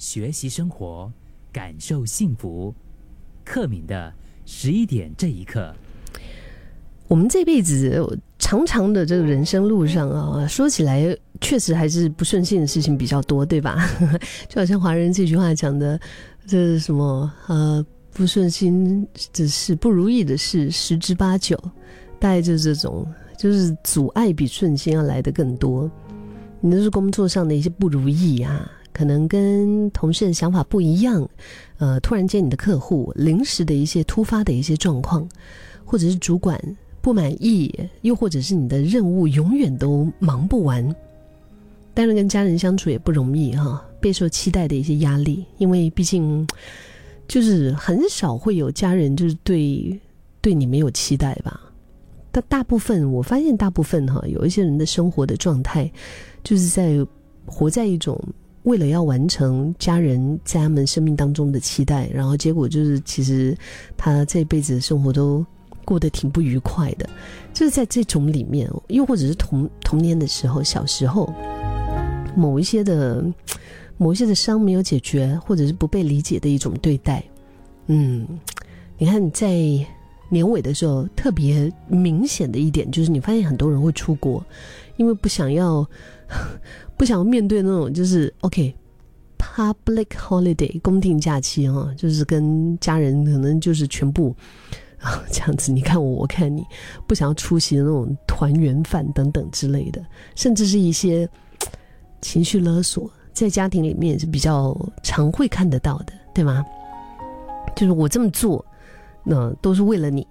学习生活，感受幸福。克敏的十一点这一刻，我们这辈子长长的这个人生路上啊，说起来确实还是不顺心的事情比较多，对吧？就好像华人这句话讲的，这是什么？呃，不顺心的事，不如意的事十之八九，大概就是这种，就是阻碍比顺心要来的更多。你都是工作上的一些不如意啊。可能跟同事的想法不一样，呃，突然间你的客户临时的一些突发的一些状况，或者是主管不满意，又或者是你的任务永远都忙不完。当然，跟家人相处也不容易哈，备受期待的一些压力，因为毕竟就是很少会有家人就是对对你没有期待吧。但大部分我发现，大部分哈，有一些人的生活的状态，就是在活在一种。为了要完成家人在他们生命当中的期待，然后结果就是，其实他这辈子的生活都过得挺不愉快的。就是在这种里面，又或者是童童年的时候、小时候，某一些的某一些的伤没有解决，或者是不被理解的一种对待。嗯，你看在年尾的时候，特别明显的一点就是，你发现很多人会出国，因为不想要。不想要面对那种就是 OK，public holiday 公定假期哈，就是跟家人可能就是全部啊 这样子，你看我，我看你，不想要出席的那种团圆饭等等之类的，甚至是一些 情绪勒索，在家庭里面是比较常会看得到的，对吗？就是我这么做，那都是为了你。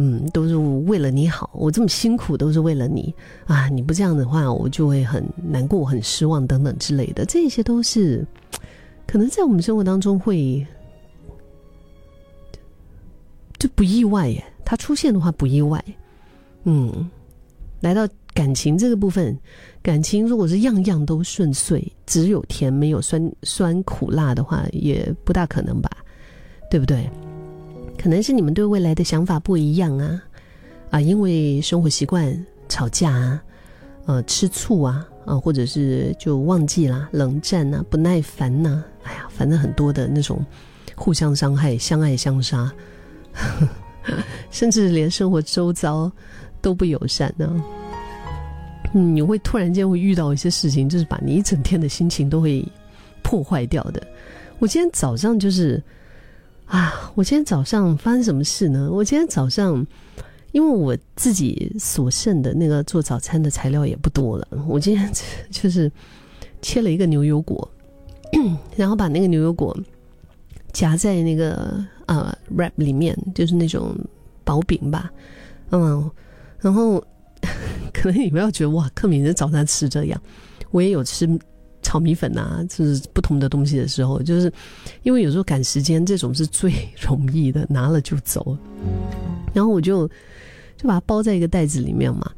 嗯，都是为了你好，我这么辛苦都是为了你啊！你不这样的话，我就会很难过、很失望等等之类的。这些都是可能在我们生活当中会就不意外耶。它出现的话不意外。嗯，来到感情这个部分，感情如果是样样都顺遂，只有甜没有酸酸苦辣的话，也不大可能吧？对不对？可能是你们对未来的想法不一样啊，啊，因为生活习惯吵架啊，呃，吃醋啊，啊，或者是就忘记啦，冷战呐，不耐烦呐，哎呀，反正很多的那种互相伤害、相爱相杀，甚至连生活周遭都不友善呢。你会突然间会遇到一些事情，就是把你一整天的心情都会破坏掉的。我今天早上就是。啊！我今天早上发生什么事呢？我今天早上，因为我自己所剩的那个做早餐的材料也不多了，我今天就是切了一个牛油果，然后把那个牛油果夹在那个呃 wrap 里面，就是那种薄饼吧，嗯，然后 可能你们要觉得哇，克敏的早餐吃这样，我也有吃。炒米粉啊，就是不同的东西的时候，就是因为有时候赶时间，这种是最容易的，拿了就走。然后我就就把它包在一个袋子里面嘛。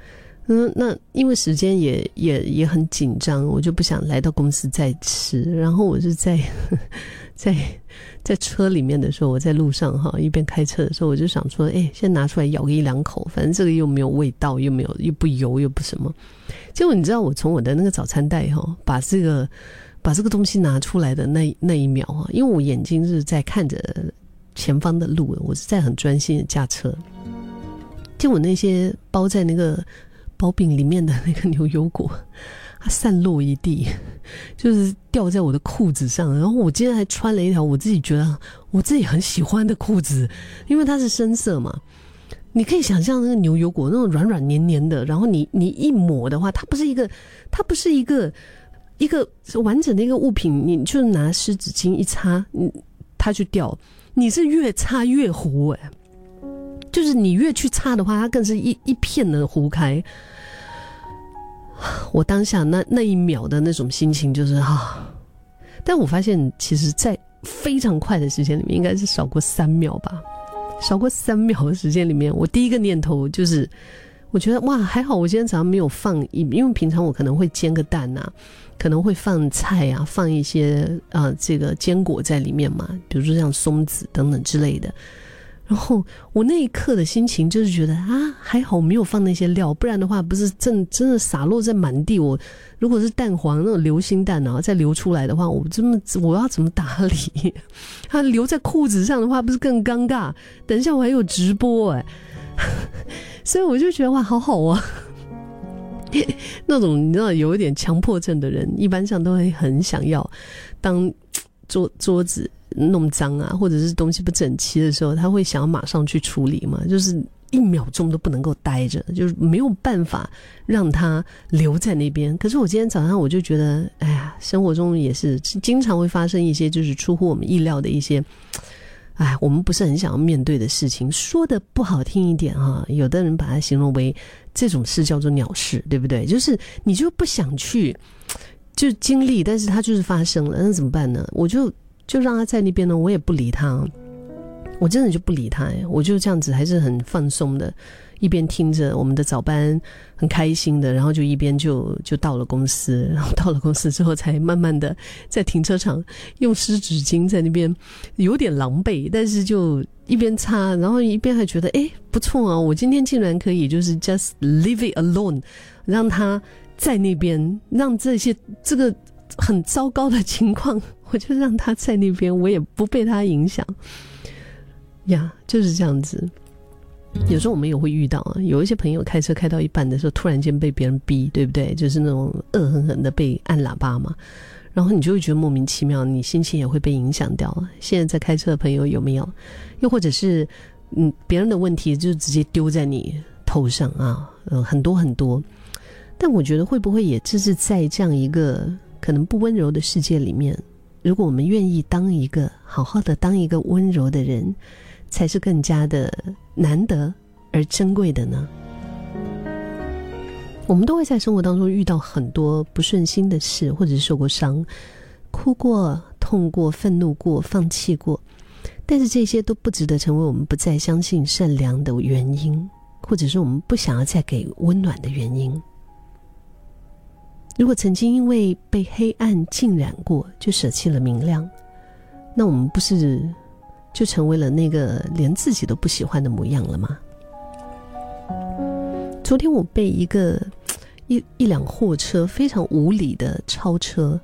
嗯，那因为时间也也也很紧张，我就不想来到公司再吃。然后我就在 在在车里面的时候，我在路上哈，一边开车的时候，我就想说，哎，先拿出来咬个一两口，反正这个又没有味道，又没有又不油又不什么。结果你知道，我从我的那个早餐袋哈，把这个把这个东西拿出来的那那一秒啊，因为我眼睛是在看着前方的路，我是在很专心的驾车。结果那些包在那个包饼里面的那个牛油果，它散落一地，就是掉在我的裤子上。然后我今天还穿了一条我自己觉得我自己很喜欢的裤子，因为它是深色嘛。你可以想象那个牛油果那种软软黏黏的，然后你你一抹的话，它不是一个，它不是一个一个完整的一个物品，你就拿湿纸巾一擦，嗯，它就掉。你是越擦越糊哎，就是你越去擦的话，它更是一一片的糊开。我当下那那一秒的那种心情就是啊，但我发现其实，在非常快的时间里面，应该是少过三秒吧。少过三秒的时间里面，我第一个念头就是，我觉得哇，还好我今天早上没有放，因为平常我可能会煎个蛋呐，可能会放菜啊，放一些啊这个坚果在里面嘛，比如说像松子等等之类的。然后我那一刻的心情就是觉得啊，还好我没有放那些料，不然的话不是真真的洒落在满地。我如果是蛋黄那种流心蛋啊，再流出来的话，我这么我要怎么打 理？它留在裤子上的话，不是更尴尬？等一下我还有直播哎，所以我就觉得哇，好好啊。那种你知道有一点强迫症的人，一般上都会很想要当桌桌子。弄脏啊，或者是东西不整齐的时候，他会想要马上去处理嘛？就是一秒钟都不能够待着，就是没有办法让他留在那边。可是我今天早上我就觉得，哎呀，生活中也是经常会发生一些就是出乎我们意料的一些，哎，我们不是很想要面对的事情。说的不好听一点哈，有的人把它形容为这种事叫做鸟事，对不对？就是你就不想去就经历，但是它就是发生了，那怎么办呢？我就。就让他在那边呢，我也不理他，我真的就不理他，我就这样子还是很放松的，一边听着我们的早班，很开心的，然后就一边就就到了公司，然 后到了公司之后，才慢慢的在停车场用湿纸巾在那边有点狼狈，但是就一边擦，然后一边还觉得哎不错啊，我今天竟然可以就是 just leave it alone，让他在那边，让这些这个很糟糕的情况。我就让他在那边，我也不被他影响，呀，就是这样子。有时候我们也会遇到啊，有一些朋友开车开到一半的时候，突然间被别人逼，对不对？就是那种恶狠狠的被按喇叭嘛，然后你就会觉得莫名其妙，你心情也会被影响掉。现在在开车的朋友有没有？又或者是嗯，别人的问题就直接丢在你头上啊？呃，很多很多。但我觉得会不会也就是在这样一个可能不温柔的世界里面？如果我们愿意当一个好好的当一个温柔的人，才是更加的难得而珍贵的呢。我们都会在生活当中遇到很多不顺心的事，或者是受过伤、哭过、痛过、愤怒过、放弃过，但是这些都不值得成为我们不再相信善良的原因，或者是我们不想要再给温暖的原因。如果曾经因为被黑暗浸染过，就舍弃了明亮，那我们不是就成为了那个连自己都不喜欢的模样了吗？昨天我被一个 一一辆货车非常无理的超车，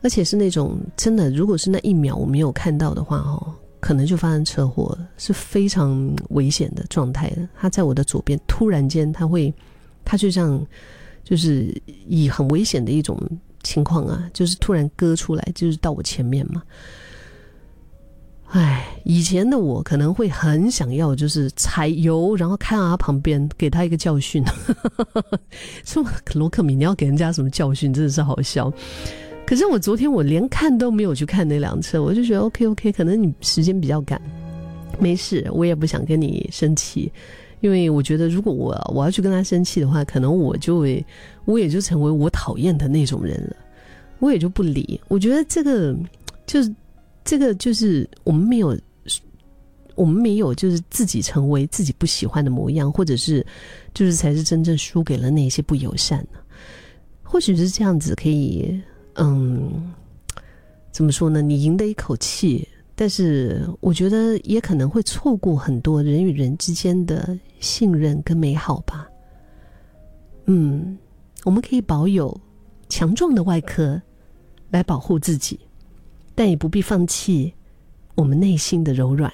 而且是那种真的，如果是那一秒我没有看到的话，哦，可能就发生车祸，是非常危险的状态的。他在我的左边，突然间他会，他就这样。就是以很危险的一种情况啊，就是突然割出来，就是到我前面嘛。哎，以前的我可能会很想要，就是踩油，然后开到他旁边，给他一个教训。说罗克米，你要给人家什么教训？真的是好笑。可是我昨天我连看都没有去看那辆车，我就觉得 OK OK，可能你时间比较赶，没事，我也不想跟你生气。因为我觉得，如果我我要去跟他生气的话，可能我就会，我也就成为我讨厌的那种人了，我也就不理。我觉得这个就是这个就是我们没有，我们没有就是自己成为自己不喜欢的模样，或者是就是才是真正输给了那些不友善的。或许是这样子可以，嗯，怎么说呢？你赢得一口气。但是我觉得也可能会错过很多人与人之间的信任跟美好吧。嗯，我们可以保有强壮的外壳来保护自己，但也不必放弃我们内心的柔软。